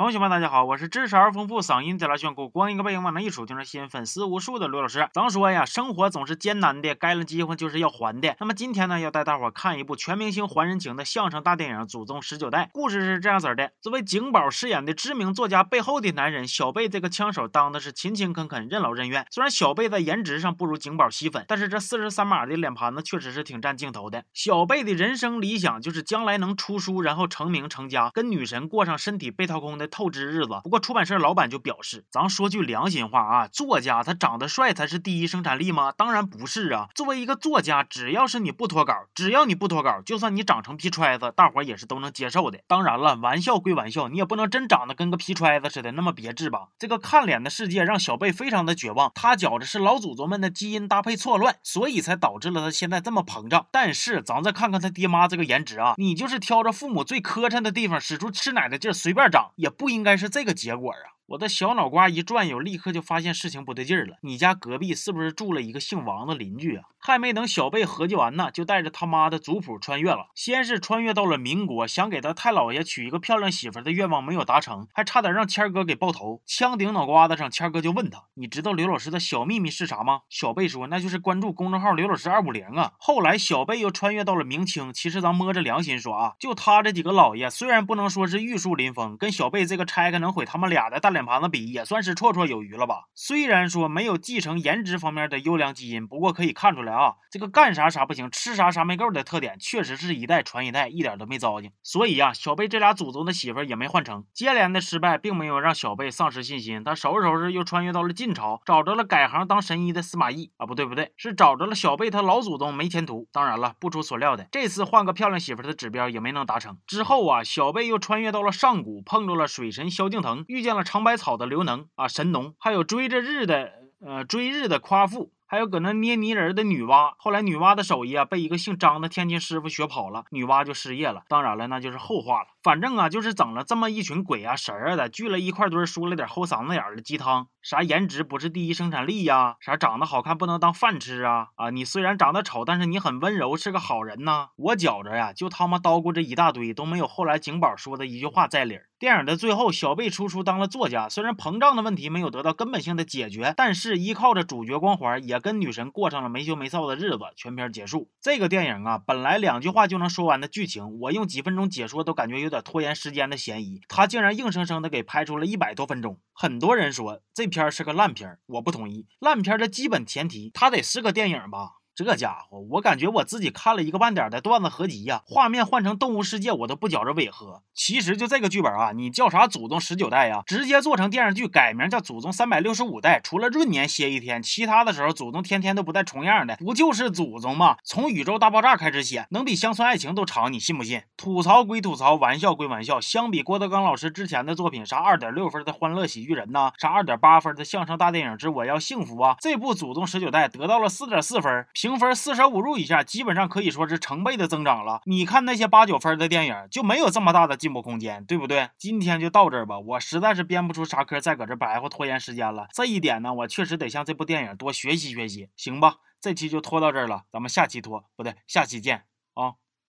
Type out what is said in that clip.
同学们，大家好，我是知识而丰富、嗓音贼拉炫酷、光一个背影往那一杵就能吸引粉丝无数的刘老师。咱说呀，生活总是艰难的，该了机会就是要还的。那么今天呢，要带大伙看一部全明星还人情的相声大电影《祖宗十九代》。故事是这样子的：作为景宝饰演的知名作家背后的男人，小贝这个枪手当的是勤勤恳恳、任劳任怨。虽然小贝在颜值上不如景宝吸粉，但是这四十三码的脸盘子确实是挺占镜头的。小贝的人生理想就是将来能出书，然后成名成家，跟女神过上身体被掏空的。透支日子。不过出版社老板就表示，咱说句良心话啊，作家他长得帅才是第一生产力吗？当然不是啊。作为一个作家，只要是你不脱稿，只要你不脱稿，就算你长成皮揣子，大伙也是都能接受的。当然了，玩笑归玩笑，你也不能真长得跟个皮揣子似的那么别致吧？这个看脸的世界让小贝非常的绝望，他觉着是老祖宗们的基因搭配错乱，所以才导致了他现在这么膨胀。但是咱再看看他爹妈这个颜值啊，你就是挑着父母最磕碜的地方，使出吃奶的劲儿，随便长也不。应该是这个结果啊！我的小脑瓜一转悠，立刻就发现事情不对劲儿了。你家隔壁是不是住了一个姓王的邻居啊？还没等小贝合计完呢，就带着他妈的族谱穿越了。先是穿越到了民国，想给他太姥爷娶一个漂亮媳妇的愿望没有达成，还差点让谦哥给爆头。枪顶脑瓜子上，谦哥就问他：“你知道刘老师的小秘密是啥吗？”小贝说：“那就是关注公众号刘老师二五零啊。”后来小贝又穿越到了明清。其实咱摸着良心说啊，就他这几个老爷，虽然不能说是玉树临风，跟小贝这个拆开能毁他们俩的大脸脸盘子比，也算。是绰绰有余了吧？虽然说没有继承颜值方面的优良基因，不过可以看出来啊，这个干啥啥不行，吃啥啥没够的特点，确实是一代传一代，一点都没糟践。所以呀，小贝这俩祖宗的媳妇也没换成。接连的失败并没有让小贝丧失信心，他收拾收拾又穿越到了晋朝，找着了改行当神医的司马懿啊，不对不对，是找着了小贝他老祖宗没前途。当然了，不出所料的，这次换个漂亮媳妇的指标也没能达成。之后啊，小贝又穿越到了上古，碰着了水神萧敬腾，遇见了长白百草的刘能啊，神农，还有追着日的呃追日的夸父。还有搁那捏泥人的女娲，后来女娲的手艺啊被一个姓张的天津师傅学跑了，女娲就失业了。当然了，那就是后话了。反正啊，就是整了这么一群鬼啊神儿的聚了一块堆，说了点齁嗓子眼的鸡汤。啥颜值不是第一生产力呀？啥长得好看不能当饭吃啊？啊，你虽然长得丑，但是你很温柔，是个好人呐。我觉着呀，就他妈叨咕这一大堆都没有后来景宝说的一句话在理儿。电影的最后，小贝出书当了作家，虽然膨胀的问题没有得到根本性的解决，但是依靠着主角光环也。跟女神过上了没羞没臊的日子，全片结束。这个电影啊，本来两句话就能说完的剧情，我用几分钟解说都感觉有有点拖延时间的嫌疑。他竟然硬生生的给拍出了一百多分钟。很多人说这片是个烂片，我不同意。烂片的基本前提，它得是个电影吧。这家伙，我感觉我自己看了一个半点的段子合集呀，画面换成动物世界，我都不觉着违和。其实就这个剧本啊，你叫啥祖宗十九代呀？直接做成电视剧，改名叫祖宗三百六十五代。除了闰年歇一天，其他的时候祖宗天天都不带重样的，不就是祖宗吗？从宇宙大爆炸开始写，能比乡村爱情都长，你信不信？吐槽归吐槽，玩笑归玩笑。相比郭德纲老师之前的作品，啥二点六分的欢乐喜剧人呐，啥二点八分的相声大电影之我要幸福啊，这部祖宗十九代得到了四点四分评。评分四舍五入以下，基本上可以说是成倍的增长了。你看那些八九分的电影，就没有这么大的进步空间，对不对？今天就到这儿吧，我实在是编不出啥嗑再搁这白话拖延时间了。这一点呢，我确实得向这部电影多学习学习，行吧？这期就拖到这儿了，咱们下期拖，不对，下期见。